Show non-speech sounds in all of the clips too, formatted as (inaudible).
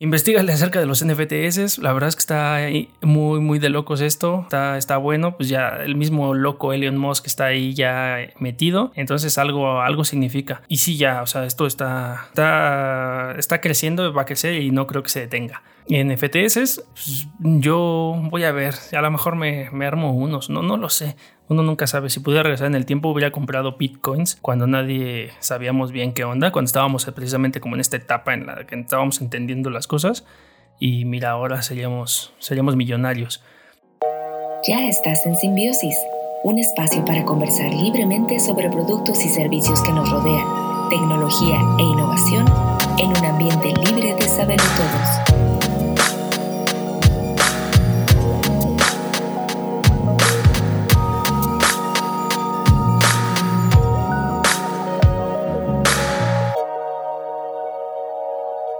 Investígale acerca de los NFTs. La verdad es que está muy, muy de locos esto. Está, está bueno. Pues ya el mismo loco Elon Musk está ahí ya metido. Entonces algo, algo significa. Y sí, ya, o sea, esto está, está, está creciendo, va a crecer y no creo que se detenga. En FTS, pues, yo voy a ver, a lo mejor me, me, armo unos, no, no lo sé. Uno nunca sabe. Si pudiera regresar en el tiempo, hubiera comprado bitcoins cuando nadie sabíamos bien qué onda, cuando estábamos precisamente como en esta etapa en la que estábamos entendiendo las cosas. Y mira, ahora seríamos, seríamos millonarios. Ya estás en Simbiosis, un espacio para conversar libremente sobre productos y servicios que nos rodean, tecnología e innovación en un ambiente libre de saber todos.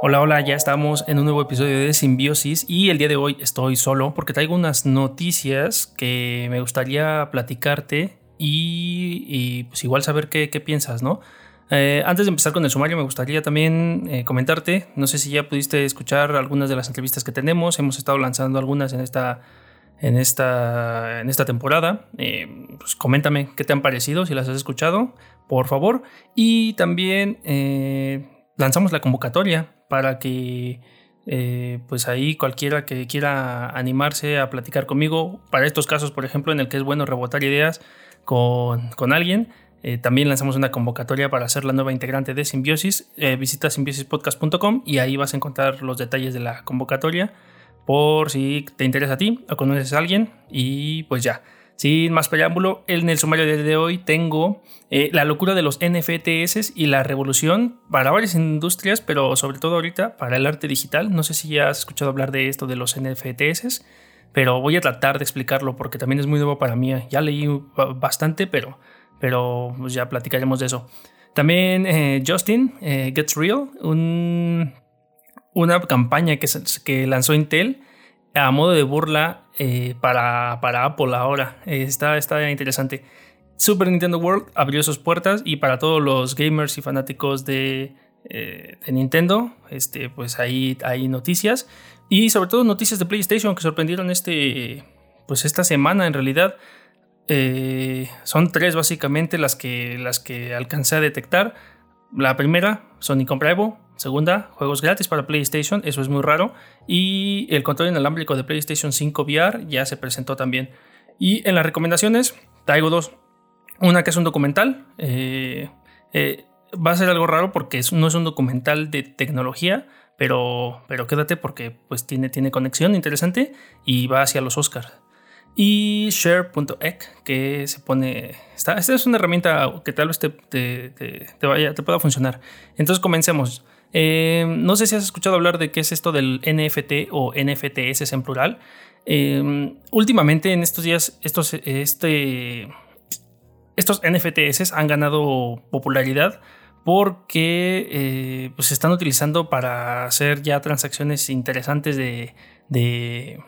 Hola, hola, ya estamos en un nuevo episodio de Simbiosis y el día de hoy estoy solo porque traigo unas noticias que me gustaría platicarte y, pues igual saber qué, piensas, ¿no? Eh, antes de empezar con el sumario, me gustaría también eh, comentarte, no sé si ya pudiste escuchar algunas de las entrevistas que tenemos, hemos estado lanzando algunas en esta, en esta, en esta temporada. Eh, pues coméntame qué te han parecido, si las has escuchado, por favor. Y también lanzamos la convocatoria para que eh, pues ahí cualquiera que quiera animarse a platicar conmigo, para estos casos, por ejemplo, en el que es bueno rebotar ideas con, alguien, eh, también lanzamos una convocatoria para ser la nueva integrante de Simbiosis. Eh, visita simbiosispodcast.com y ahí vas a encontrar los detalles de la convocatoria por si te interesa a ti o conoces a alguien y pues ya. Sin más preámbulo, en el sumario de hoy tengo eh, la locura de los NFTs y la revolución para varias industrias, pero sobre todo ahorita para el arte digital. No sé si ya has escuchado hablar de esto de los NFTs, pero voy a tratar de explicarlo porque también es muy nuevo para mí. Ya leí bastante, pero, pero pues ya platicaremos de eso. También eh, Justin, eh, Gets Real, una campaña que, que lanzó Intel a modo de burla eh, para, para, Apple ahora. está, está interesante. Super Nintendo World abrió sus puertas y para todos los gamers y fanáticos de, eh, de Nintendo, este, pues ahí hay noticias. Y sobre todo noticias de PlayStation que sorprendieron este, pues esta semana en realidad. Eh, son tres básicamente las que, las que alcancé a detectar. La primera, Sony compra Evo. Segunda, juegos gratis para PlayStation, eso es muy raro. Y el control inalámbrico de PlayStation 5 VR ya se presentó también. Y en las recomendaciones traigo dos. Una que es un documental. Eh, eh, va a ser algo raro porque no es un documental de tecnología, pero, pero quédate porque pues, tiene, tiene conexión interesante y va hacia los Oscars. Y share.ec, que se pone. Esta, es una herramienta que tal vez te, te, vaya, te pueda funcionar. Entonces comencemos. Eh, no sé si has escuchado hablar de qué es esto del NFT o NFTs en plural. Eh, últimamente, en estos días, estos, este, estos NFTs han ganado popularidad porque eh, pues se están utilizando para hacer ya transacciones interesantes de de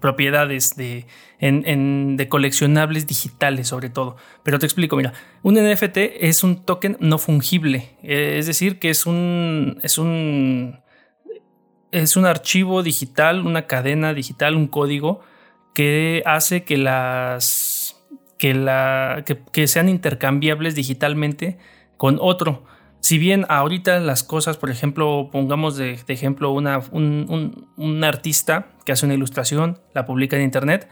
propiedades, de, de coleccionables digitales sobre todo. Pero te explico, mira, un NFT es un token no fungible, eh, es decir, que es un, es un, es un archivo digital, una cadena digital, un código que hace que las, que, la, que sean intercambiables digitalmente con otro si bien ahorita las cosas, por ejemplo, pongamos de, ejemplo una, un, artista que hace una ilustración, la publica en internet,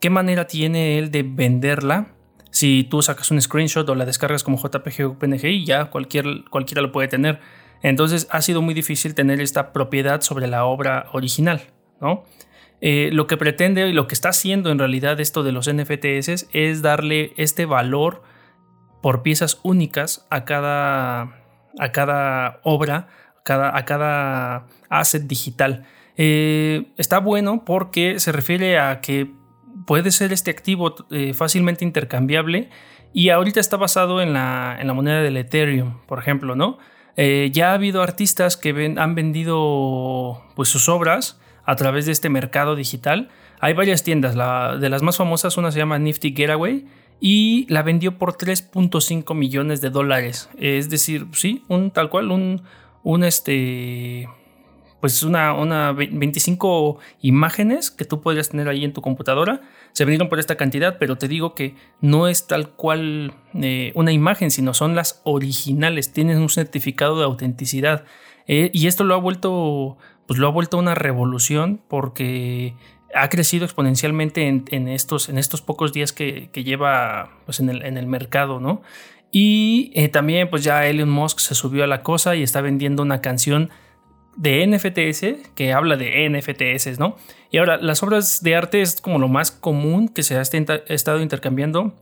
¿qué manera tiene él de venderla? Si tú sacas un screenshot o la descargas como JPG o PNG, ya cualquier, cualquiera lo puede tener. Entonces ha sido muy difícil tener esta propiedad sobre la obra original, ¿no? Eh, lo que pretende y lo que está haciendo en realidad esto de los NFTs es darle este valor por piezas únicas a cada, a cada obra, a cada, a cada asset digital. Eh, está bueno porque se refiere a que puede ser este activo eh, fácilmente intercambiable y ahorita está basado en la, en la moneda del Ethereum, por ejemplo, ¿no? Eh, ya ha habido artistas que han vendido pues, sus obras a través de este mercado digital. Hay varias tiendas, de las más famosas una se llama Nifty Getaway y la vendió por 3.5 millones de dólares. Es decir, sí, un tal cual, un, un este, pues una, una 25 imágenes que tú podrías tener ahí en tu computadora. Se vendieron por esta cantidad, pero te digo que no es tal cual eh, una imagen, sino son las originales. Tienen un certificado de autenticidad. Eh, y esto lo ha vuelto, pues lo ha vuelto una revolución porque ha crecido exponencialmente en, estos, en estos pocos días que, lleva pues en, el, en el mercado, ¿no? Y eh, también pues ya Elon Musk se subió a la cosa y está vendiendo una canción de NFTs que habla de NFTs, ¿no? Y ahora, las obras de arte es como lo más común que se ha estado intercambiando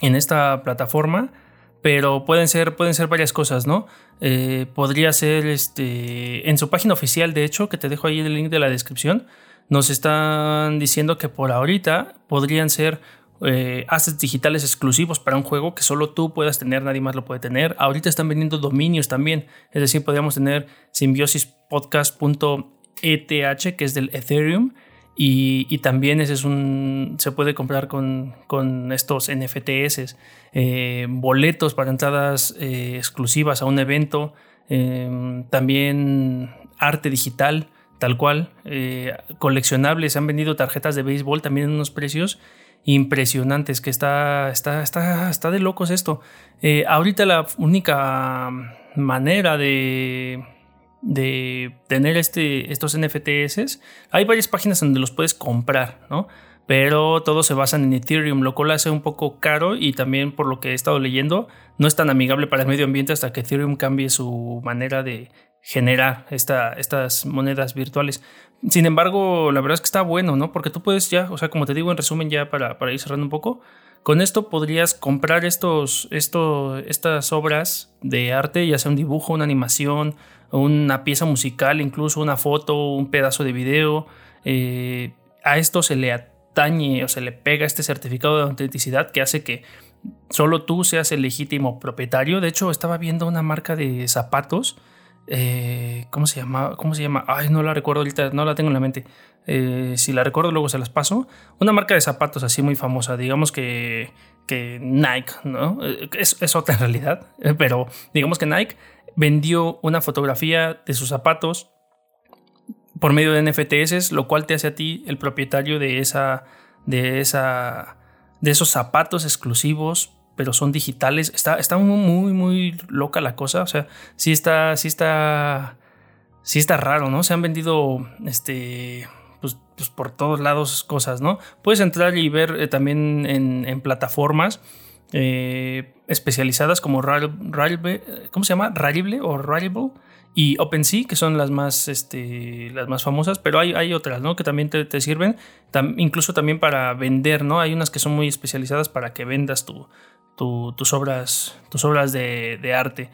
en esta plataforma, pero pueden ser, pueden ser varias cosas, ¿no? Eh, podría ser este, en su página oficial, de hecho, que te dejo ahí el link de la descripción, nos están diciendo que por ahorita podrían ser eh, assets digitales exclusivos para un juego que solo tú puedas tener, nadie más lo puede tener. Ahorita están vendiendo dominios también, es decir, podríamos tener simbiosispodcast.eth, que es del Ethereum, y, también ese es un, se puede comprar con, con estos NFTs, eh, boletos para entradas eh, exclusivas a un evento, también arte digital, tal cual, coleccionables, han vendido tarjetas de béisbol también en unos precios impresionantes, que está, está, está, está de locos esto. Eh, ahorita la única manera de, de tener este, estos NFTs, hay varias páginas donde los puedes comprar, ¿no? Pero todos se basan en Ethereum, lo cual hace un poco caro y también por lo que he estado leyendo, no es tan amigable para el medio ambiente hasta que Ethereum cambie su manera de generar esta, estas monedas virtuales. Sin embargo, la verdad es que está bueno, ¿no? Porque tú puedes ya, o sea, como te digo en resumen ya para, para ir cerrando un poco, con esto podrías comprar estos, esto, estas obras de arte, ya sea un dibujo, una animación, una pieza musical, incluso una foto, un pedazo de video. Eh, a esto se le atañe o se le pega este certificado de autenticidad que hace que solo tú seas el legítimo propietario. De hecho, estaba viendo una marca de zapatos eh, ¿Cómo se llama? ¿Cómo se llama? Ay, no la recuerdo ahorita, no la tengo en la mente. Eh, si la recuerdo, luego se las paso. Una marca de zapatos así muy famosa, digamos que, que Nike, ¿no? Eh, es, es, otra realidad, pero digamos que Nike vendió una fotografía de sus zapatos por medio de NFTs, lo cual te hace a ti el propietario de esa, de esa, de esos zapatos exclusivos pero son digitales. Está, está muy, muy loca la cosa. O sea, sí está, sí está, sí está raro, ¿no? Se han vendido, este, pues, pues por todos lados cosas, ¿no? Puedes entrar y ver eh, también en, plataformas eh, especializadas como Rarible, ¿cómo se llama? Rarible o Rarible y OpenSea, que son las más, este, las más famosas, pero hay, hay otras, ¿no? Que también te, te sirven, incluso también para vender, ¿no? Hay unas que son muy especializadas para que vendas tu, tus obras, tus obras de, arte.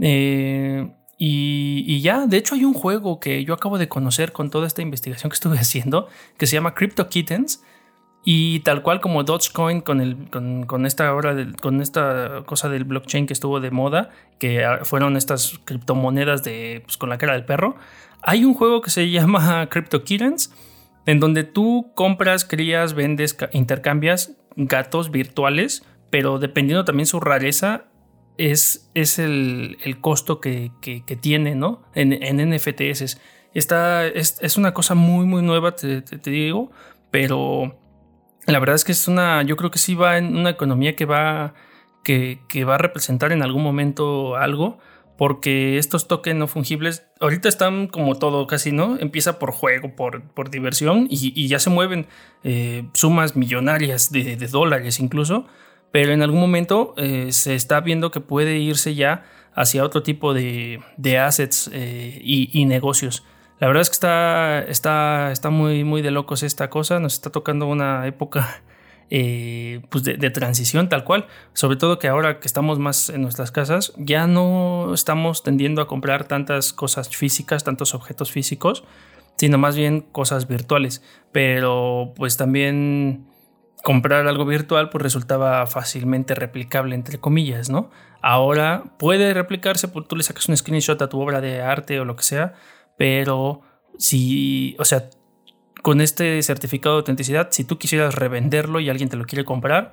Eh, y, ya, de hecho hay un juego que yo acabo de conocer con toda esta investigación que estuve (laughs) haciendo, que se llama Crypto Kittens. Y tal cual como Dogecoin con, el, con, esta obra con esta cosa del blockchain que estuvo de moda, que fueron estas criptomonedas de, pues, con la cara del perro, hay un juego que se (laughs) llama Crypto Kittens, en donde tú compras, crías, vendes, intercambias gatos virtuales pero dependiendo también su rareza, es, es el, costo que, tiene, ¿no? En, en NFTs. Esta, es, una cosa muy, muy nueva, te, digo, pero la verdad es que es una, yo creo que sí va en una economía que va, que, va a representar en algún momento algo, porque estos tokens no fungibles ahorita están como todo casi, ¿no? Empieza por juego, por, por diversión y, ya se mueven eh, sumas millonarias de, de dólares incluso pero en algún momento eh, se está viendo que puede irse ya hacia otro tipo de, assets eh, y, negocios. La verdad es que está, está, está muy, muy de locos esta cosa, nos está tocando una época (laughs) eh, pues de, transición tal cual, sobre todo que ahora que estamos más en nuestras casas, ya no estamos tendiendo a comprar tantas cosas físicas, tantos objetos físicos, sino más bien cosas virtuales, pero pues también comprar algo virtual pues resultaba fácilmente replicable entre comillas, ¿no? Ahora puede replicarse, pues, tú le sacas un screenshot a tu obra de arte o lo que sea, pero si, o sea, con este certificado de autenticidad, si tú quisieras revenderlo y alguien te lo quiere comprar,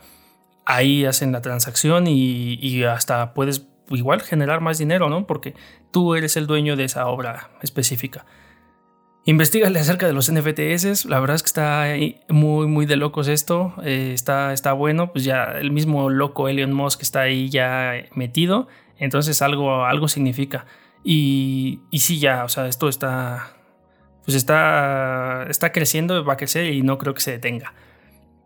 ahí hacen la transacción y, y hasta puedes igual generar más dinero, ¿no? Porque tú eres el dueño de esa obra específica. Investígale acerca de los NFTs. La verdad es que está muy, muy de locos esto. Eh, está, está bueno. Pues ya el mismo loco Elon Musk está ahí ya metido. Entonces algo, algo significa. Y, y sí, ya, o sea, esto está. Pues está, está creciendo, va a crecer y no creo que se detenga.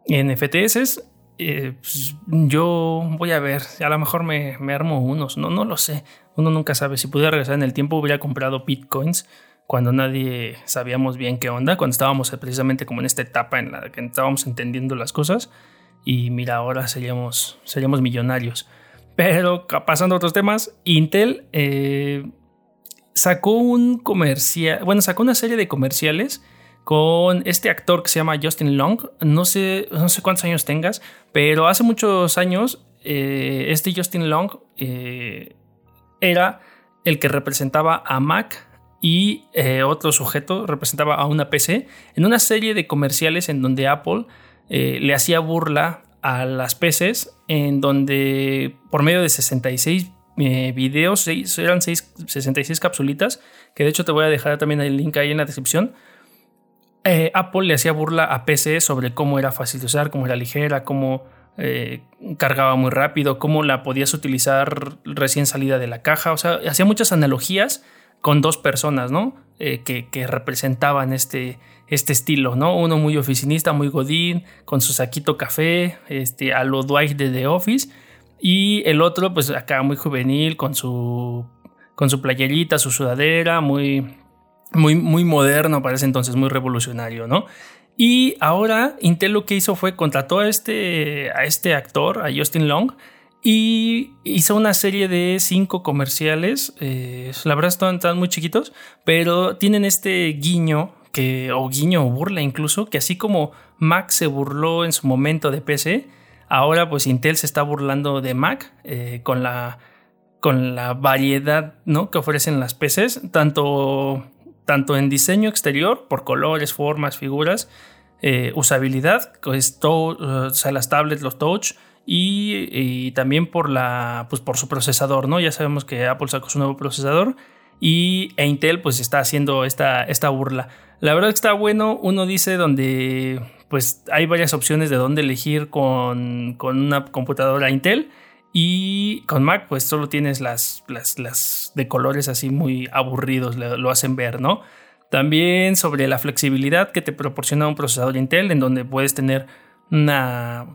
NFTs, eh, pues yo voy a ver. A lo mejor me, me armo unos. No, no lo sé. Uno nunca sabe. Si pudiera regresar en el tiempo, hubiera comprado bitcoins cuando nadie sabíamos bien qué onda, cuando estábamos precisamente como en esta etapa en la que estábamos entendiendo las cosas. Y mira, ahora seríamos, seríamos millonarios. Pero pasando a otros temas, Intel eh, sacó un comercial, bueno, sacó una serie de comerciales con este actor que se llama Justin Long. No sé, no sé cuántos años tengas, pero hace muchos años eh, este Justin Long eh, era el que representaba a Mac y eh, otro sujeto representaba a una PC en una serie de comerciales en donde Apple eh, le hacía burla a las PCs, en donde por medio de 66 eh, videos, eran 66 capsulitas, que de hecho te voy a dejar también el link ahí en la descripción. Apple le hacía burla a PC sobre cómo era fácil de usar, cómo era ligera, cómo cargaba muy rápido, cómo la podías utilizar recién salida de la caja. O sea, hacía muchas analogías con dos personas, ¿no? Eh, que, representaban este, este estilo, ¿no? Uno muy oficinista, muy godín, con su saquito café, este, a lo Dwight de The Office, y el otro, pues acá muy juvenil, con su, con su playerita, su sudadera, muy, muy, muy moderno, parece entonces muy revolucionario, ¿no? Y ahora Intel lo que hizo fue contrató a este, a este actor, a Justin Long, y hizo una serie de cinco comerciales. Eh, la verdad están, muy chiquitos, pero tienen este guiño, que, o guiño o burla incluso, que así como Mac se burló en su momento de PC, ahora pues Intel se está burlando de Mac eh, con, la, con la variedad ¿no? que ofrecen las PCs, tanto, tanto en diseño exterior, por colores, formas, figuras, eh, usabilidad, pues las tablets, los touch, y, también por, la, pues por su procesador, ¿no? Ya sabemos que Apple sacó su nuevo procesador y e Intel pues está haciendo esta, esta burla. La verdad que está bueno, uno dice donde pues hay varias opciones de dónde elegir con, una computadora Intel y con Mac pues solo tienes las, las, las de colores así muy aburridos, lo hacen ver, ¿no? También sobre la flexibilidad que te proporciona un procesador Intel en donde puedes tener una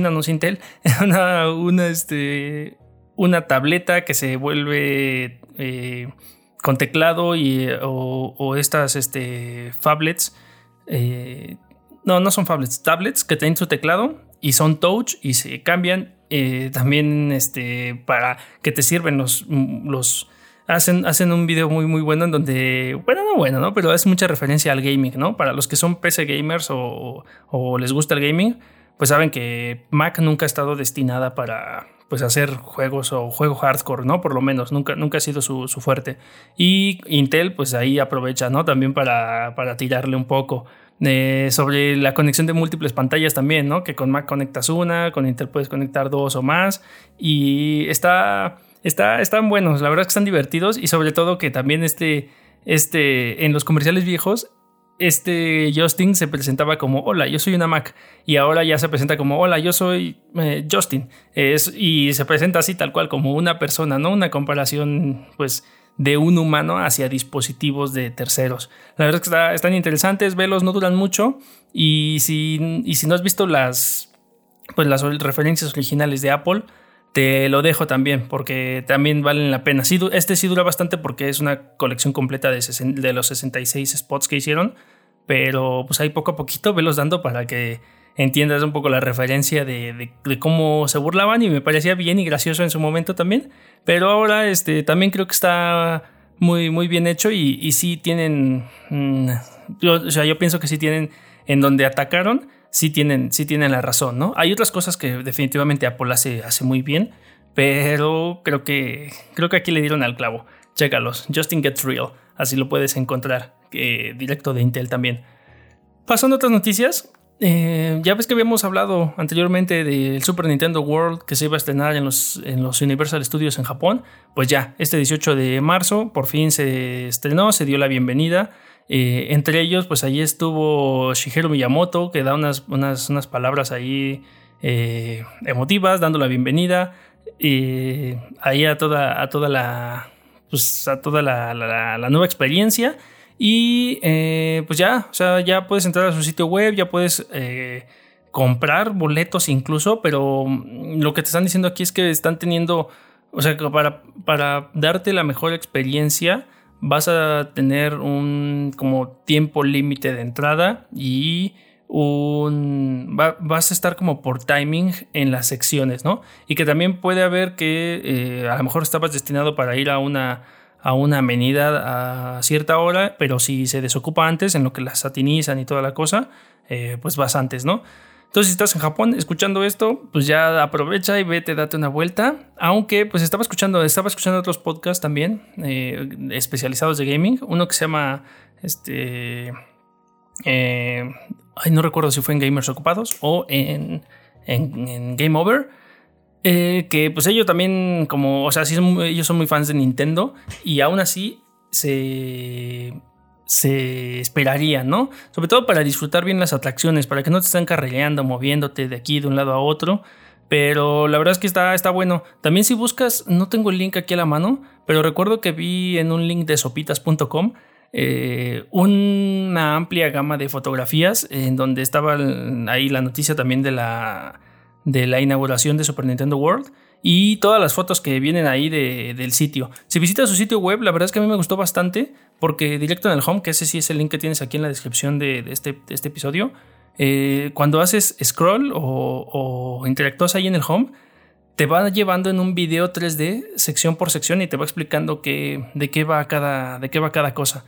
no Intel, (laughs) una, una, este, una tableta que se vuelve eh, con teclado y, o, estas este, phablets. Eh, no, no son phablets, tablets que tienen su teclado y son touch y se cambian eh, también este, para que te sirven los, los hacen, hacen un video muy, muy bueno en donde, bueno, no bueno, ¿no? Pero hace mucha referencia al gaming, ¿no? Para los que son PC gamers o, les gusta el gaming, pues saben que Mac nunca ha estado destinada para pues hacer juegos o juego hardcore, ¿no? Por lo menos, nunca, nunca ha sido su, fuerte. Y Intel, pues ahí aprovecha, ¿no? También para, para tirarle un poco. Eh, sobre la conexión de múltiples pantallas también, ¿no? Que con Mac conectas una, con Intel puedes conectar dos o más. Y está están buenos, la verdad es que están divertidos y sobre todo que también este, este, en los comerciales viejos, este Justin se presentaba como, hola, yo soy una Mac y ahora ya se presenta como, hola, yo soy eh, Justin es, y se presenta así tal cual como una persona, ¿no? Una comparación pues de un humano hacia dispositivos de terceros. La verdad es que están interesantes, velos no duran mucho y si, y si no has visto las, pues las referencias originales de Apple, te lo dejo también porque también valen la pena. este sí dura bastante porque es una colección completa de, de, los 66 spots que hicieron, pero pues ahí poco a poquito velos dando para que entiendas un poco la referencia de, cómo se burlaban y me parecía bien y gracioso en su momento también, pero ahora este, también creo que está muy, muy bien hecho y, y sí tienen, mm, o sea, yo pienso que sí tienen en donde atacaron sí tienen, sí tienen la razón, ¿no? Hay otras cosas que definitivamente Apple hace, hace muy bien, pero creo que, creo que aquí le dieron al clavo. Chécalos, Justin Gets Real, así lo puedes encontrar, directo de Intel también. Pasando a otras noticias, eh, ya ves que habíamos hablado anteriormente del Super Nintendo World que se iba a estrenar en los, en los Universal Studios en Japón. Pues ya, este 18 de marzo por fin se estrenó, se dio la bienvenida. Entre ellos, pues ahí estuvo Shigeru Miyamoto, que da unas, unas, unas palabras ahí emotivas, dando la bienvenida. ahí a toda, a toda la. Pues a toda la, la nueva experiencia. Y eh, pues ya, o sea, ya puedes entrar a su sitio web, ya puedes eh, comprar boletos incluso, pero lo que te están diciendo aquí es que están teniendo, o sea, para, para darte la mejor experiencia, vas a tener un como tiempo límite de entrada y un vas a estar como por timing en las secciones, ¿no? Y que también puede haber que eh, a lo mejor estabas destinado para ir a una a una avenida a cierta hora, pero si se desocupa antes, en lo que las satinizan y toda la cosa, eh, pues vas antes, ¿no? Entonces, si estás en Japón escuchando esto, pues ya aprovecha y vete, date una vuelta. Aunque, pues estaba escuchando, estaba escuchando otros podcasts también, eh, especializados de gaming. Uno que se llama, este, eh, ay, no recuerdo si fue en Gamers Ocupados o en, en Game Over eh, que pues ellos también, como, o sea, sí ellos son muy fans de Nintendo y aún así se, se esperarían, ¿no? Sobre todo para disfrutar bien las atracciones, para que no te estén carreleando, moviéndote de aquí de un lado a otro. Pero la verdad es que está, está bueno. También si buscas, no tengo el link aquí a la mano, pero recuerdo que vi en un link de sopitas.com eh, una amplia gama de fotografías en donde estaba ahí la noticia también de la de la inauguración de Super Nintendo World y todas las fotos que vienen ahí del sitio. Si visitas su sitio web, la verdad es que a mí me gustó bastante porque directo en el home, que ese sí es el link que tienes aquí en la descripción de, este, este, episodio, eh, cuando haces scroll o, interactúas ahí en el home, te va llevando en un video 3D sección por sección y te va explicando de, qué va cada, de qué va cada cosa.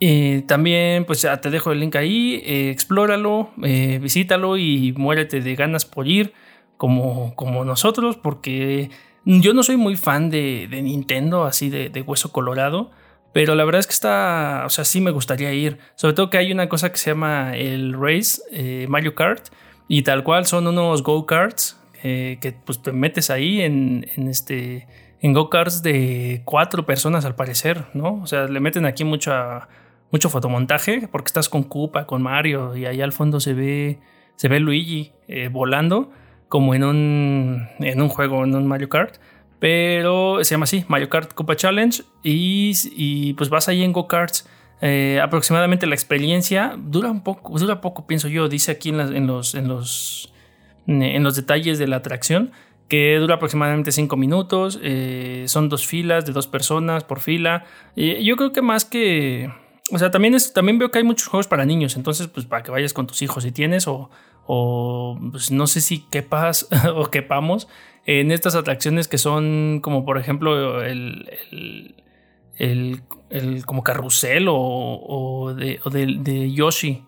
Eh, también, pues ya te dejo el link ahí, eh, explóralo, visítalo y muérete de ganas por ir como, como nosotros, porque yo no soy muy fan de, Nintendo, así de, hueso colorado, pero la verdad es que está, o sea, sí me gustaría ir. Sobre todo que hay una cosa que se llama el Race Mario Kart, y tal cual son unos go-karts que pues te metes ahí en, en este en go-karts de cuatro personas al parecer, ¿no? O sea, le meten aquí mucha mucho fotomontaje, porque estás con Koopa, con Mario, y ahí al fondo se ve, se ve Luigi eh, volando, como en un, en un juego, en un Mario Kart. Pero se llama así, Mario Kart Koopa Challenge, y, y pues vas ahí en go-karts. Eh, aproximadamente la experiencia dura un poco, dura poco, pienso yo, dice aquí en, en, los, en, los, en los detalles de la atracción, que dura aproximadamente 5 minutos, eh, son dos filas de dos personas por fila. yo creo que más que o sea, también, es, también veo que hay muchos juegos para niños, entonces, pues para que vayas con tus hijos si tienes, o, o pues, no sé si quepas (laughs) o quepamos en estas atracciones que son como, por ejemplo, el, el, el, como carrusel o, o, de, o de, Yoshi.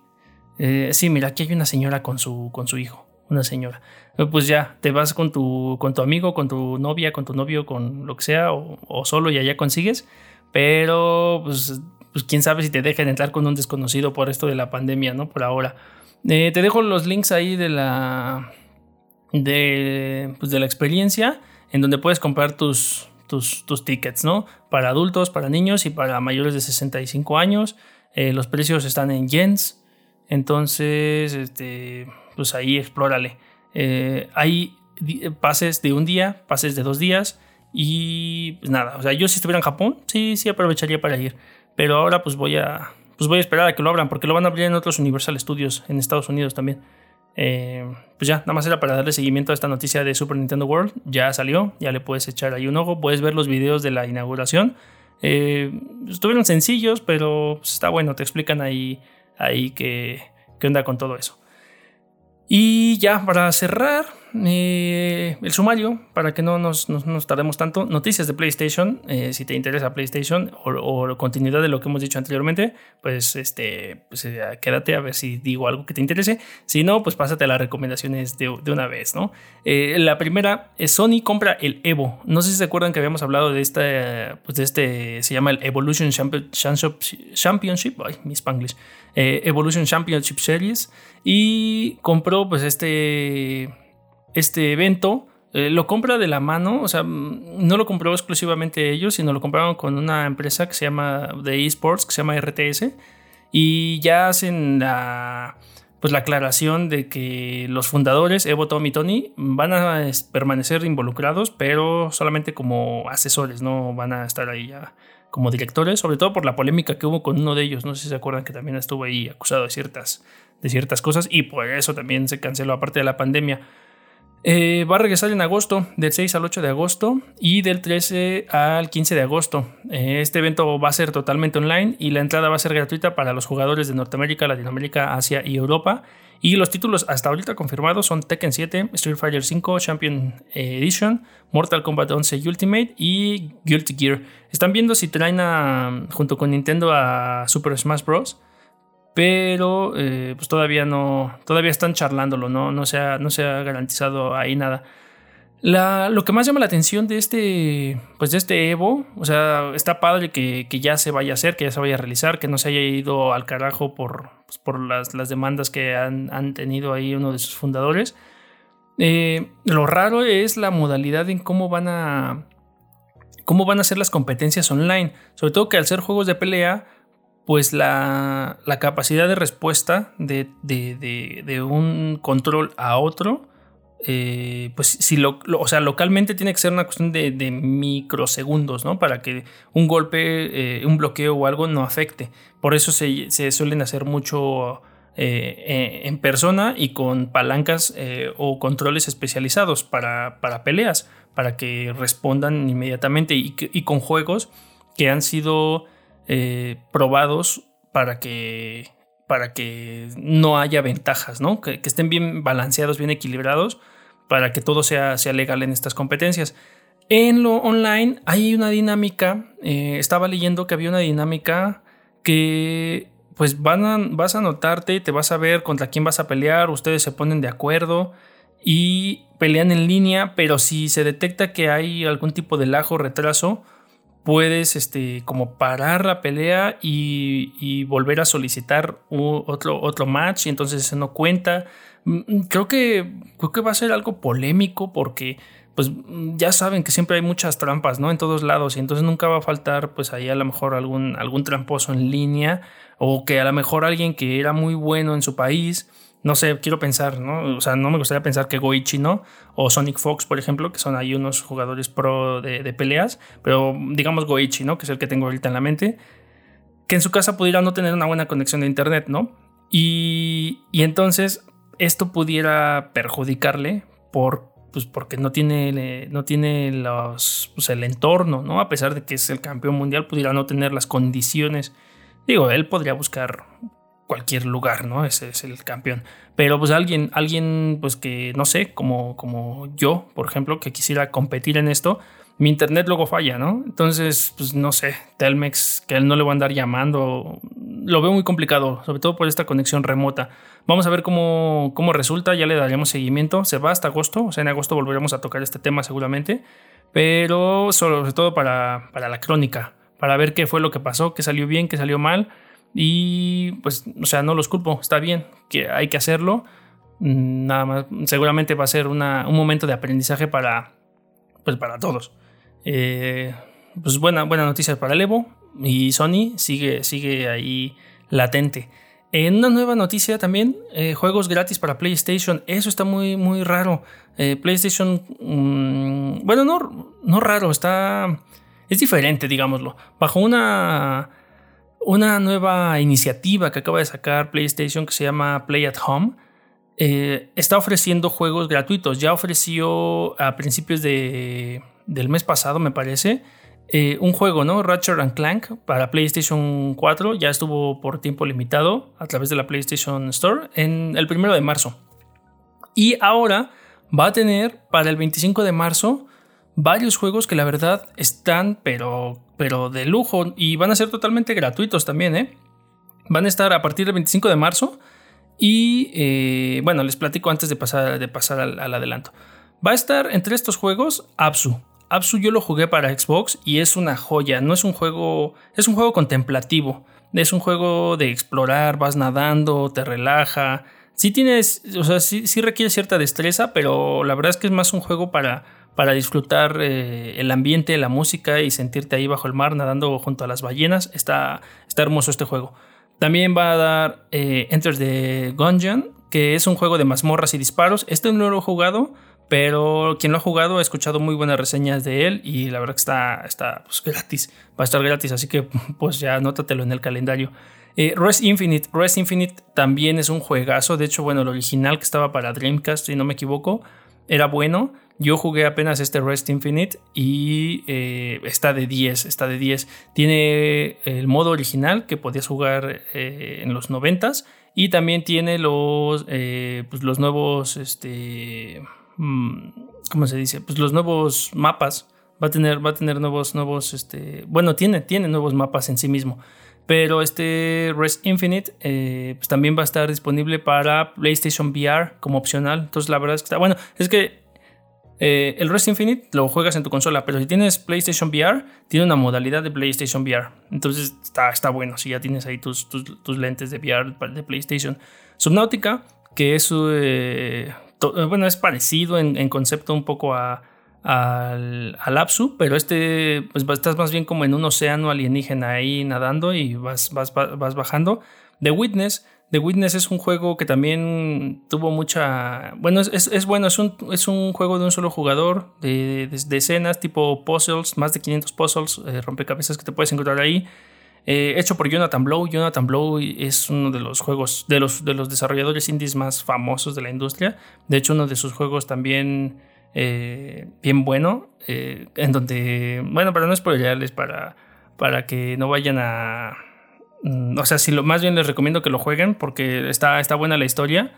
Eh, sí, mira, aquí hay una señora con su, con su hijo, una señora. Eh, pues ya, te vas con tu, con tu amigo, con tu novia, con tu novio, con lo que sea, o, o solo y allá consigues. Pero, pues pues quién sabe si te dejan entrar con un desconocido por esto de la pandemia, ¿no? Por ahora. Eh, te dejo los links ahí de la, de, pues de la experiencia en donde puedes comprar tus, tus, tus, tickets, ¿no? Para adultos, para niños y para mayores de 65 años. Eh, los precios están en yens. Entonces, este, pues ahí explórale. Eh, hay pases de un día, pases de dos días. Y pues nada, o sea, yo si estuviera en Japón, sí, sí aprovecharía para ir. Pero ahora pues voy a, pues voy a esperar a que lo abran porque lo van a abrir en otros Universal Studios en Estados Unidos también. Eh, pues ya, nada más era para darle seguimiento a esta noticia de Super Nintendo World. Ya salió, ya le puedes echar ahí un ojo, puedes ver los videos de la inauguración. Eh, estuvieron sencillos, pero pues, está bueno, te explican ahí, ahí qué, qué onda con todo eso. Y ya para cerrar eh, el sumario, para que no nos, tardemos tanto, noticias de PlayStation, eh, si te interesa PlayStation o, continuidad de lo que hemos dicho anteriormente, pues, este, pues eh, quédate a ver si digo algo que te interese. Si no, pues pásate las recomendaciones de, una vez, ¿no? la primera, es Sony compra el Evo. No sé si se acuerdan que habíamos hablado de este, pues de este, se llama el Evolution Championship, ay, mi Spanglish, Evolution Championship Series, y compró pues este, este evento. Eh, lo compra de la mano, o sea, mm, no lo compró exclusivamente ellos, sino lo compraron con una empresa que se llama de esports, que se llama RTS. y ya hacen la, pues la aclaración de que los fundadores, Evo, Tom y Tony, van a permanecer involucrados, pero solamente como asesores, no van a estar ahí ya como directores, sobre todo por la polémica que hubo con uno de ellos. No sé si se acuerdan que también estuvo ahí acusado de ciertas, de ciertas cosas y por eso también se canceló, aparte de la pandemia. Eh, va a regresar en agosto, del 6 al 8 de agosto y del 13 al 15 de agosto. Eh, este evento va a ser totalmente online y la entrada va a ser gratuita para los jugadores de Norteamérica, Latinoamérica, Asia y Europa. Y los títulos hasta ahorita confirmados son Tekken 7, Street Fighter 5 Champion Edition, Mortal Kombat 11 Ultimate y Guilty Gear. Están viendo si traen junto con Nintendo a Super Smash Bros pero eh, pues todavía no, todavía están charlándolo, no, no, se, ha, no se ha garantizado ahí nada. lo que más llama la atención de este, pues de este Evo, o sea, está padre que, ya se vaya a hacer, que ya se vaya a realizar, que no se haya ido al carajo por, pues, por las, demandas que han, tenido ahí uno de sus fundadores. Eh, lo raro es la modalidad en cómo van a cómo van a ser las competencias online, sobre todo que al ser juegos de pelea, pues la, capacidad de respuesta de, un control a otro, eh, pues si lo, o sea, localmente tiene que ser una cuestión de, microsegundos, ¿no? Para que un golpe, eh, un bloqueo o algo no afecte. Por eso se, suelen hacer mucho eh, en persona y con palancas o controles especializados para, peleas, para que respondan inmediatamente y con juegos que han sido eh, probados para que, para que no haya ventajas. Que, estén bien balanceados, bien equilibrados, para que todo sea, sea legal en estas competencias. En lo online hay una dinámica, eh, estaba leyendo que había una dinámica que pues van a, vas a anotarte, te vas a ver contra quién vas a pelear, ustedes se ponen de acuerdo y pelean en línea, pero si se detecta que hay algún tipo de lajo, retraso, puedes este, como parar la pelea y, volver a solicitar otro, otro match y entonces eso no cuenta. Mm, mm, creo que, creo que va a ser algo polémico porque pues mm, ya saben que siempre hay muchas trampas, ¿no? En todos lados y entonces nunca va a faltar pues ahí a lo mejor algún, algún tramposo en línea o que a lo mejor alguien que era muy bueno en su país no sé, quiero pensar, ¿no? O sea, no me gustaría pensar que Goichi, ¿no? O Sonic Fox, por ejemplo, que son ahí unos jugadores pro de, peleas, pero digamos Goichi, ¿no? Que es el que tengo ahorita en la mente, que en su casa pudiera no tener una buena conexión de internet, ¿no? Y, y entonces esto pudiera perjudicarle por, pues porque no tiene, no tiene los, pues el entorno, ¿no? A pesar de que es el campeón mundial, pudiera no tener las condiciones. Digo, él podría buscar cualquier lugar, ¿no? Ese es el campeón. Pero pues alguien, alguien, pues que no sé, como, como yo, por ejemplo, que quisiera competir en esto, mi internet luego falla, ¿no? Entonces, pues no sé, Telmex, que él no le va a andar llamando, lo veo muy complicado, sobre todo por esta conexión remota. Vamos a ver cómo, cómo resulta, ya le daremos seguimiento. Se va hasta agosto, o sea, en agosto volveremos a tocar este tema seguramente, pero sobre todo para, para la crónica, para ver qué fue lo que pasó, qué salió bien, qué salió mal y pues, o sea, no los culpo, está bien, que hay que hacerlo. Mm, nada más, seguramente va a ser un momento de aprendizaje para, pues para todos. Eh, pues buena, buena noticia para el Evo y Sony sigue, sigue ahí latente. En una nueva noticia también, eh, juegos gratis para PlayStation. Eso está muy, muy raro. Eh, PlayStation, mm, bueno, no, no raro, está... Es diferente, digámoslo. Bajo una una nueva iniciativa que acaba de sacar PlayStation que se llama Play at Home. Eh, está ofreciendo juegos gratuitos. Ya ofreció a principios de, del mes pasado, me parece, eh, un juego, ¿no? Ratchet and Clank para PlayStation 4. Ya estuvo por tiempo limitado a través de la PlayStation Store en el primero de marzo. Y ahora va a tener para el 25 de marzo varios juegos que la verdad están, pero, pero de lujo y van a ser totalmente gratuitos también, ¿eh? Van a estar a partir del 25 de marzo y eh, bueno, les platico antes de pasar, de pasar al, adelanto. Va a estar entre estos juegos Absu. Absu yo lo jugué para Xbox y es una joya. No es un juego, es un juego contemplativo. Es un juego de explorar, vas nadando, te relaja. Sí tienes, o sea, sí, sí requiere cierta destreza, pero la verdad es que es más un juego para para disfrutar eh, el ambiente, la música y sentirte ahí bajo el mar nadando junto a las ballenas. Está, está hermoso este juego. También va a dar eh, Enter the Gungeon, que es un juego de mazmorras y disparos. Este no lo he jugado, pero quien lo ha jugado ha escuchado muy buenas reseñas de él y la verdad que está, está pues, gratis. Va a estar gratis, así que (laughs) pues ya anótatelo en el calendario. Eh, Rest Infinite. Rest Infinite también es un juegazo. De hecho, bueno, el original que estaba para Dreamcast, si no me equivoco, era bueno. Yo jugué apenas este Rest Infinite y eh, está de 10, está de 10. Tiene el modo original que podías jugar eh, en los 90 y también tiene los, eh, pues los nuevos, este, mm, ¿cómo se dice? Pues los nuevos mapas. Va a tener, va a tener nuevos, nuevos, este, bueno, tiene, tiene nuevos mapas en sí mismo. Pero este Rest Infinite pues también va a estar disponible para PlayStation VR como opcional. Entonces la verdad es que está bueno. Es que eh, el Rest Infinite lo juegas en tu consola, pero si tienes PlayStation VR, tiene una modalidad de PlayStation VR. Entonces está, está bueno si ya tienes ahí tus, tus, lentes de VR de PlayStation. Subnautica, que es, eh, eh, bueno, es parecido en, concepto un poco a, al, al, Apsu, pero este pues estás más bien como en un océano alienígena ahí nadando y vas, vas, vas bajando. The Witness The Witness es un juego que también tuvo mucha... Bueno, es, bueno, es un, es un, juego de un solo jugador, de, de, escenas tipo puzzles, más de 500 puzzles, eh, rompecabezas que te puedes encontrar ahí. Eh, hecho por Jonathan Blow. Jonathan Blow es uno de los juegos, de los, de los desarrolladores indies más famosos de la industria. De hecho, uno de sus juegos también eh, bien bueno, en donde, bueno, pero no es por para, para que no vayan a Mm, o sea, si lo, más bien les recomiendo que lo jueguen porque está, está buena la historia.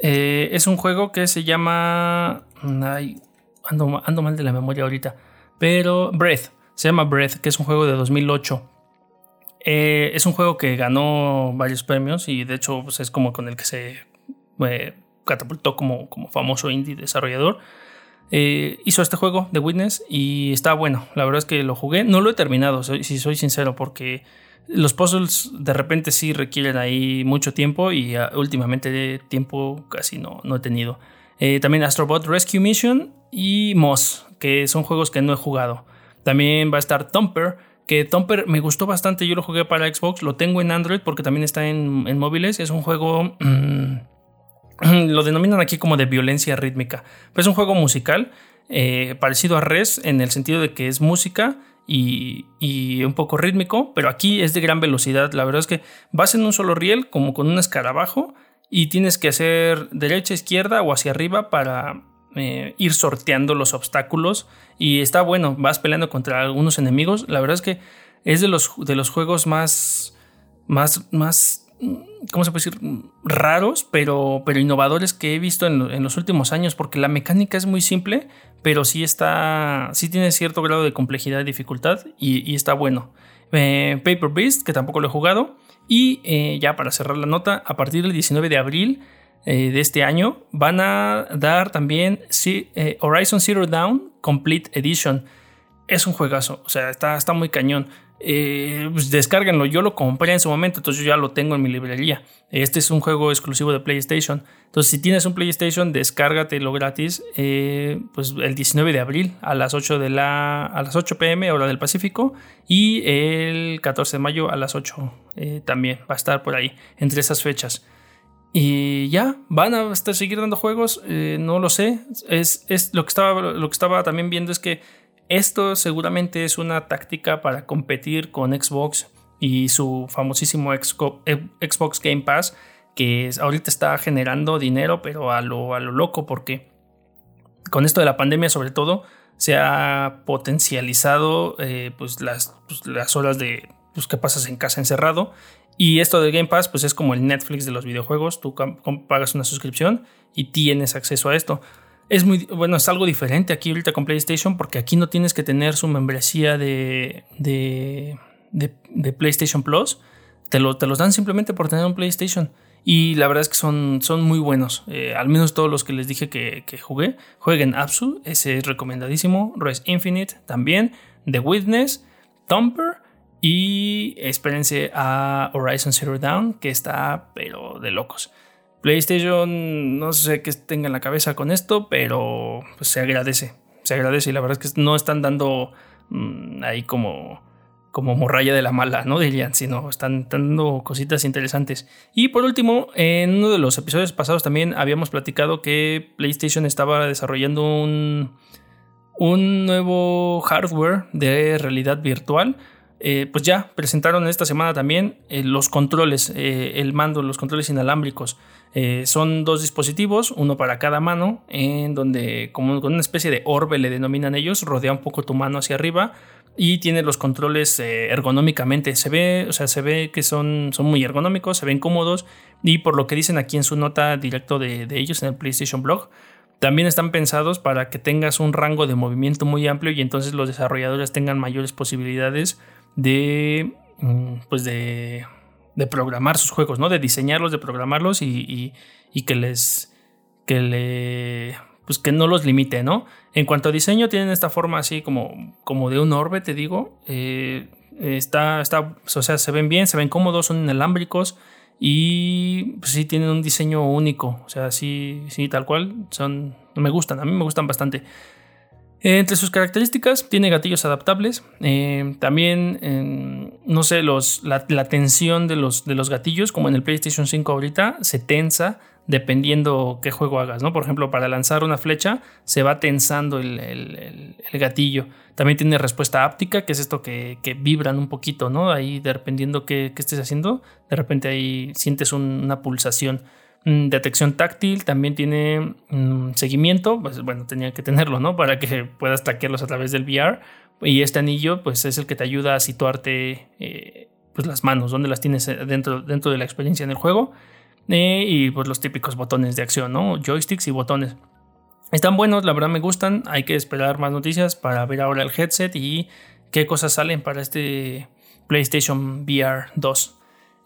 Eh, es un juego que se llama. Mm, ay, ando, ando, mal de la memoria ahorita. Pero Breath. Se llama Breath, que es un juego de 2008. Eh, es un juego que ganó varios premios y de hecho pues, es como con el que se eh, catapultó como, como famoso indie desarrollador. Hizo este juego, The Witness, y está bueno. La verdad es que lo jugué. No lo he terminado, si soy sincero, porque los puzzles de repente sí requieren ahí mucho tiempo y uh, últimamente tiempo casi no, no he tenido. Eh, también Astrobot Rescue Mission y Moss, que son juegos que no he jugado. También va a estar Thumper, que Thumper me gustó bastante, yo lo jugué para Xbox, lo tengo en Android porque también está en, móviles, es un juego... (clears throat) Mm, (clears throat) lo denominan aquí como de violencia rítmica, pero es un juego musical eh, parecido a Res en el sentido de que es música y, un poco rítmico, pero aquí es de gran velocidad. La verdad es que vas en un solo riel, como con un escarabajo, y tienes que hacer derecha, izquierda o hacia arriba para eh, ir sorteando los obstáculos. Y está bueno, vas peleando contra algunos enemigos. La verdad es que es de los, de los juegos más, más, más ¿cómo se puede decir? raros, pero, pero innovadores que he visto en, los últimos años, porque la mecánica es muy simple, pero sí está, sí tiene cierto grado de complejidad y dificultad y, está bueno. Eh, Paper Beast, que tampoco lo he jugado, y eh, ya para cerrar la nota, a partir del 19 de abril eh, de este año van a dar también Horizon Zero Dawn Complete Edition. Es un juegazo, o sea, está, está muy cañón eh, pues descárguenlo. Yo lo compré en su momento, entonces yo ya lo tengo en mi librería. Este es un juego exclusivo de PlayStation. Entonces, si tienes un PlayStation, descárgatelo gratis. Eh, pues el 19 de abril a las 8 de la a las 8 pm hora del Pacífico y el 14 de mayo a las 8 eh, también va a estar por ahí entre esas fechas. Y ya, van a estar, seguir dando juegos, eh, no lo sé. Es, es, lo, que estaba, lo que estaba también viendo es que esto seguramente es una táctica para competir con Xbox y su famosísimo eh, Xbox Game Pass, que ahorita está generando dinero, pero a lo, a lo loco, porque con esto de la pandemia sobre todo, se ha potencializado eh, pues las, pues las, horas de pues, que pasas en casa encerrado. Y esto del Game Pass pues es como el Netflix de los videojuegos, tú pagas una suscripción y tienes acceso a esto. Es muy, bueno, es algo diferente aquí ahorita con PlayStation porque aquí no tienes que tener su membresía de, de, de, PlayStation Plus. Te, lo, te, los dan simplemente por tener un PlayStation. Y la verdad es que son, son muy buenos. Eh, al menos todos los que les dije que, que, jugué. Jueguen Absu, ese es recomendadísimo. Res Infinite también. The Witness, Thumper. Y espérense a Horizon Zero Dawn, que está pero de locos. PlayStation no sé qué tenga en la cabeza con esto, pero pues se agradece. Se agradece y la verdad es que no están dando mm, ahí como, como morralla de la mala, ¿no? Dirían, sino están dando cositas interesantes. Y por último, en uno de los episodios pasados también habíamos platicado que PlayStation estaba desarrollando un, un nuevo hardware de realidad virtual. Eh, pues ya presentaron esta semana también eh, los controles, eh, el mando, los controles inalámbricos. son dos dispositivos, uno para cada mano, en donde como con una especie de orbe le denominan ellos, rodea un poco tu mano hacia arriba y tiene los controles ergonómicamente. Se ve, o sea, se ve que son, son muy ergonómicos, se ven cómodos y por lo que dicen aquí en su nota directo de, de ellos en el PlayStation Blog, también están pensados para que tengas un rango de movimiento muy amplio y entonces los desarrolladores tengan mayores posibilidades de, mm, pues de, de programar sus juegos, ¿no? De diseñarlos, de programarlos y, y, que les, que le, pues que no los limite, ¿no? En cuanto a diseño, tienen esta forma así como, como de un orbe, te digo. Eh, está, está, o sea, se ven bien, se ven cómodos, son inalámbricos y pues sí tienen un diseño único, o sea, sí, sí, tal cual, son, me gustan, a mí me gustan bastante. Entre sus características, tiene gatillos adaptables. Eh, también, no sé, los, la, tensión de los, de los gatillos, como en el PlayStation 5 ahorita, se tensa dependiendo qué juego hagas, ¿no? Por ejemplo, para lanzar una flecha se va tensando el, gatillo. También tiene respuesta áptica, que es esto que, vibran un poquito, ¿no? Ahí dependiendo qué, qué, estés haciendo, de repente ahí sientes una pulsación. Mm, detección táctil, también tiene mm, seguimiento, pues bueno, tenía que tenerlo, ¿no? Para que puedas traquearlos a través del VR. Y este anillo, pues es el que te ayuda a situarte eh, pues las manos, donde las tienes eh, dentro, dentro de la experiencia en el juego. Eh, y pues los típicos botones de acción, ¿no? Joysticks y botones. Están buenos, la verdad me gustan. Hay que esperar más noticias para ver ahora el headset y qué cosas salen para este PlayStation VR 2.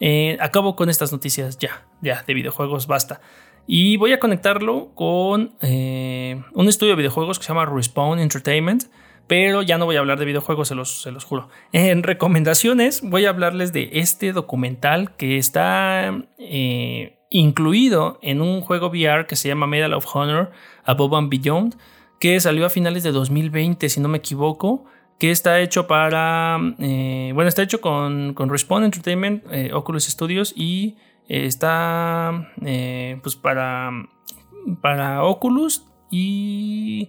Eh, acabo con estas noticias ya, ya, de videojuegos, basta. Y voy a conectarlo con eh, un estudio de videojuegos que se llama Respawn Entertainment pero ya no voy a hablar de videojuegos, se los, se los juro. En recomendaciones voy a hablarles de este documental que está eh, incluido en un juego VR que se llama Medal of Honor Above and Beyond, que salió a finales de 2020, si no me equivoco que está hecho para, eh, bueno, está hecho con, con Respawn Entertainment, eh, Oculus Studios y está pues para, para Oculus y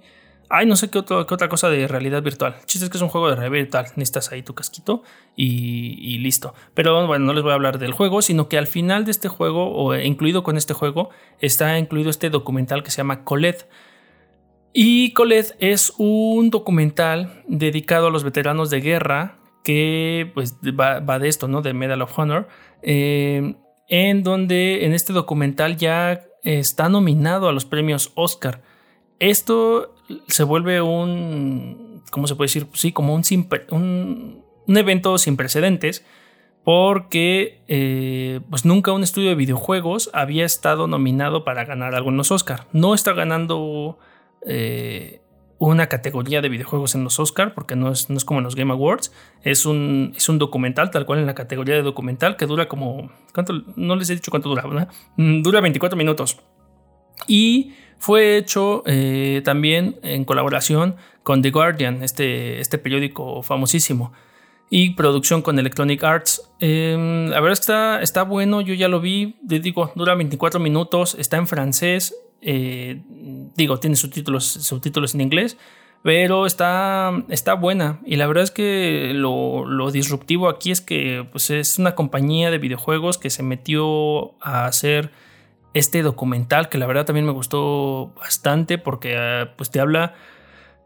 Ay, no sé qué, otra cosa de realidad virtual. El chiste es que es un juego de realidad virtual. Necesitas ahí tu casquito y, listo. Pero bueno, no les voy a hablar del juego, sino que al final de este juego, o incluido con este juego, está incluido este documental que se llama Colette. Y Colette es un documental dedicado a los veteranos de guerra que pues va, de esto, ¿no? De Medal of Honor. Eh, en donde en este documental ya está nominado a los premios Oscar. Esto se vuelve un, ¿cómo se puede decir? Sí, como un, un, evento sin precedentes porque eh, pues nunca un estudio de videojuegos había estado nominado para ganar algunos Oscar. No está ganando eh, una categoría de videojuegos en los Oscar porque no es, no es como en los Game Awards. Es un, es un documental, tal cual en la categoría de documental, que dura como... ¿cuánto? No les he dicho cuánto dura. Mm, dura 24 minutos. Y fue hecho eh, también en colaboración con The Guardian, este, este periódico famosísimo, y producción con Electronic Arts. Em, la verdad está, está bueno, yo ya lo vi, digo, dura 24 minutos, está en francés, eh, digo, tiene subtítulos, subtítulos en inglés, pero está, está buena. Y la verdad es que lo, lo, disruptivo aquí es que pues, es una compañía de videojuegos que se metió a hacer este documental que la verdad también me gustó bastante porque ah, pues te habla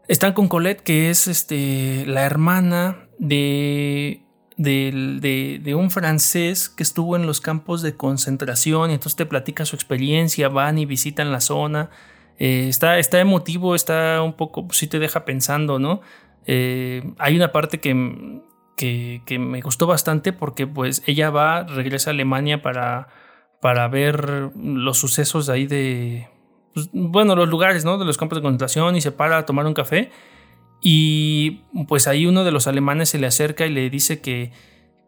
están con Colette que es este la hermana de de, de, un francés que estuvo en los campos de concentración y entonces te platica su experiencia, van y visitan la zona. Eh, está, está emotivo, está un poco, pues, sí te deja pensando, ¿no? Eh, hay una parte que, que, me gustó bastante porque pues ella va, regresa a Alemania para para ver los sucesos ahí de, pues, bueno, los lugares, ¿no? De los campos de concentración y se para a tomar un café. Y pues ahí uno de los alemanes se le acerca y le dice que,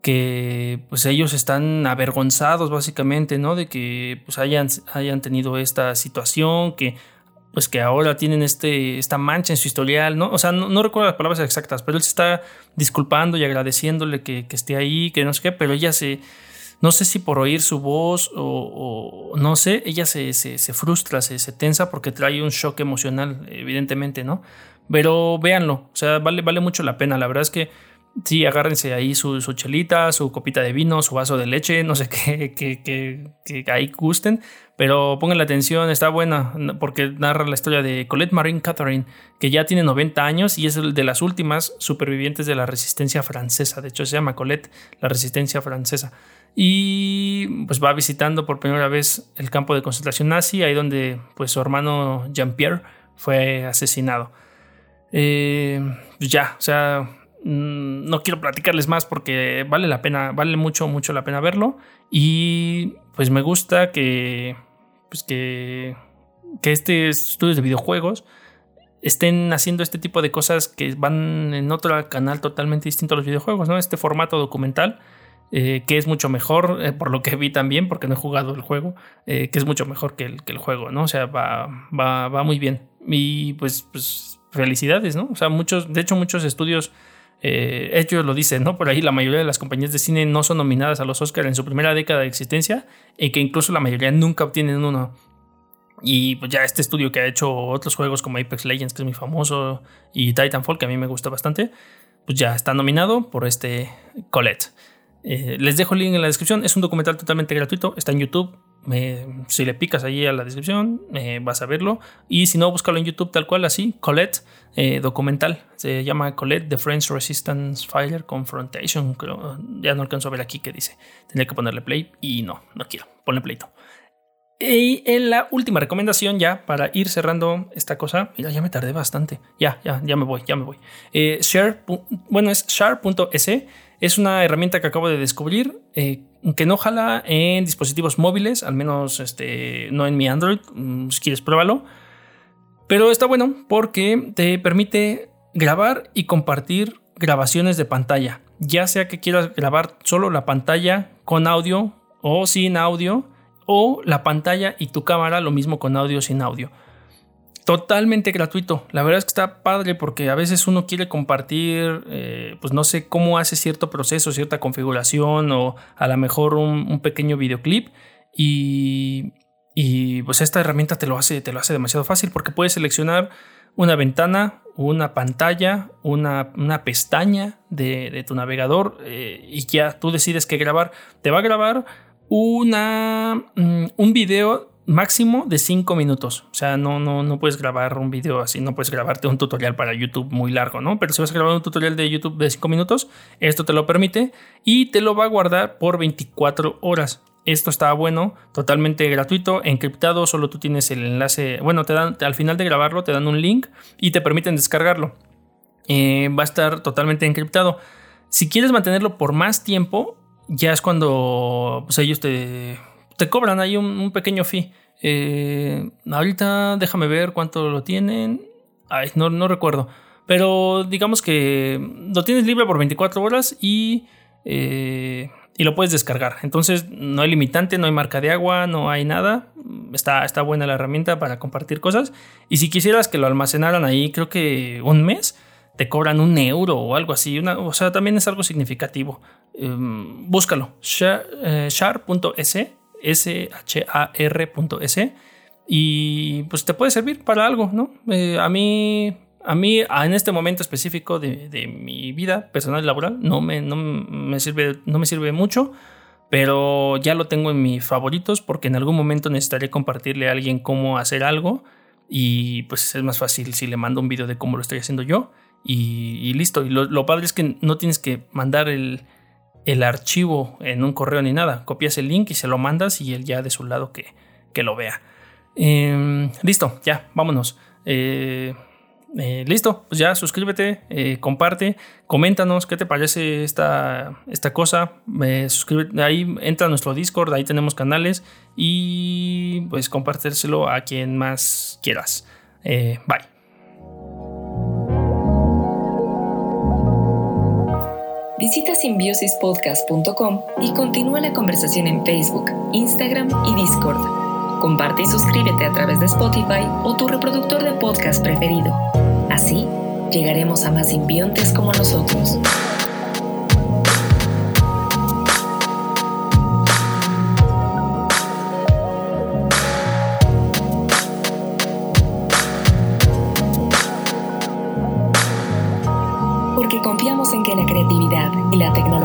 que pues ellos están avergonzados básicamente, ¿no? De que pues hayan, hayan tenido esta situación, que pues que ahora tienen este, esta mancha en su historial, ¿no? O sea, no, recuerdo las palabras exactas, pero él se está disculpando y agradeciéndole que, esté ahí, que no sé qué, pero ella se, no sé si por oír su voz o, no sé, ella se, se, frustra, se, se, tensa porque trae un shock emocional, evidentemente, ¿no? Pero véanlo, o sea, vale, vale mucho la pena, la verdad es que sí, agárrense ahí su, su, chelita, su copita de vino, su vaso de leche, no sé (laughs) qué, que, ahí gusten, pero pongan la atención, está buena, porque narra la historia de Colette Marine Catherine, que ya tiene 90 años y es de las últimas supervivientes de la resistencia francesa, de hecho se llama Colette, la resistencia francesa. Y pues va visitando por primera vez el campo de concentración nazi, ahí donde pues su hermano Jean-Pierre fue asesinado. Eh, pues ya, o sea, Mm, no quiero platicarles más porque vale la pena, vale mucho, mucho la pena verlo. Y pues me gusta que, pues que, que este estudios de videojuegos estén haciendo este tipo de cosas que van en otro canal totalmente distinto a los videojuegos, ¿no? Este formato documental. Eh, que es mucho mejor, eh, por lo que vi también, porque no he jugado el juego, eh, que es mucho mejor que el, que el juego, ¿no? O sea, va, va, va muy bien. Y pues, pues felicidades, ¿no? O sea, muchos, de hecho, muchos estudios eh, ellos lo dicen, ¿no? Por ahí la mayoría de las compañías de cine no son nominadas a los Oscars en su primera década de existencia y que incluso la mayoría nunca obtienen uno. Y pues ya este estudio que ha hecho otros juegos como Apex Legends, que es muy famoso, y Titanfall, que a mí me gusta bastante, pues ya está nominado por este Colette. Eh, les dejo el link en la descripción. Es un documental totalmente gratuito. Está en YouTube si le picas ahí a la descripción, vas a verlo. Y si no, búscalo en YouTube tal cual, así, Colette, eh, documental. Se llama Colette, The French Resistance Fighter Confrontation. ya no alcanzo a ver aquí qué dice. Tendría que ponerle play y no, no quiero. Ponle pleito. Y en la última recomendación, ya para ir cerrando esta cosa, ya me tardé bastante. Ya, ya, ya me voy, ya me voy. Eh, share, bueno, es share.es. Es una herramienta que acabo de descubrir eh, que no jala en dispositivos móviles, al menos este, no en mi Android. Mm, si quieres, pruébalo. Pero está bueno porque te permite grabar y compartir grabaciones de pantalla. Ya sea que quieras grabar solo la pantalla con audio o sin audio o la pantalla y tu cámara, lo mismo con audio sin audio. Totalmente gratuito. La verdad es que está padre porque a veces uno quiere compartir, eh, pues no sé cómo hace cierto proceso, cierta configuración o a lo mejor un, pequeño videoclip y, y, pues esta herramienta te lo, hace, te lo hace demasiado fácil porque puedes seleccionar una ventana, una pantalla, una, una pestaña de, tu navegador eh, y ya tú decides qué grabar. Te va a grabar una, mm, un video máximo de 5 minutos. O sea, no, no, no puedes grabar un video así, no puedes grabarte un tutorial para YouTube muy largo, ¿no? Pero si vas a grabar un tutorial de YouTube de 5 minutos, esto te lo permite y te lo va a guardar por 24 horas. Esto está bueno, totalmente gratuito, encriptado, solo tú tienes el enlace, bueno, te dan, al final de grabarlo te dan un link y te permiten descargarlo. Eh, va a estar totalmente encriptado. Si quieres mantenerlo por más tiempo, ya es cuando pues, ellos te, te cobran ahí un, pequeño fee. Eh, ahorita déjame ver cuánto lo tienen. Ay, no, no recuerdo. Pero digamos que lo tienes libre por 24 horas y, eh, y lo puedes descargar. Entonces no hay limitante, no hay marca de agua, no hay nada. Está, está buena la herramienta para compartir cosas. Y si quisieras que lo almacenaran ahí, creo que un mes, te cobran un euro o algo así. o sea, también es algo significativo. Em, búscalo. Share.s, S-H-A-R.s. Y pues te puede servir para algo, ¿no? Eh, a mí, a mí, en este momento específico de, mi vida personal y laboral, no me, no me, sirve, no me sirve mucho pero ya lo tengo en mis favoritos porque en algún momento necesitaré compartirle a alguien cómo hacer algo y pues es más fácil si le mando un video de cómo lo estoy haciendo yo y, listo. Y lo, padre es que no tienes que mandar el, archivo en un correo ni nada. Copias el link y se lo mandas y él ya de su lado que, que lo vea. Em, listo, ya, vámonos. Eh, eh, listo, pues ya suscríbete, eh, comparte, coméntanos qué te parece esta, esta cosa. suscríbete, ahí entra a nuestro Discord, ahí tenemos canales y pues compárteselo a quien más quieras. bye. Visita simbiosispodcast.com y continúa la conversación en Facebook, Instagram y Discord. comparte y suscríbete a través de Spotify o tu reproductor de podcast preferido. Así, llegaremos a más simbiontes como nosotros.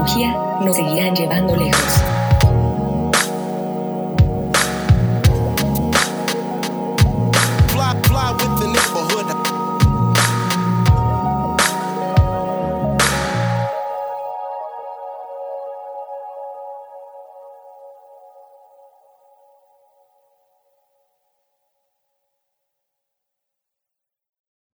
Tecnología nos seguirán llevando lejos.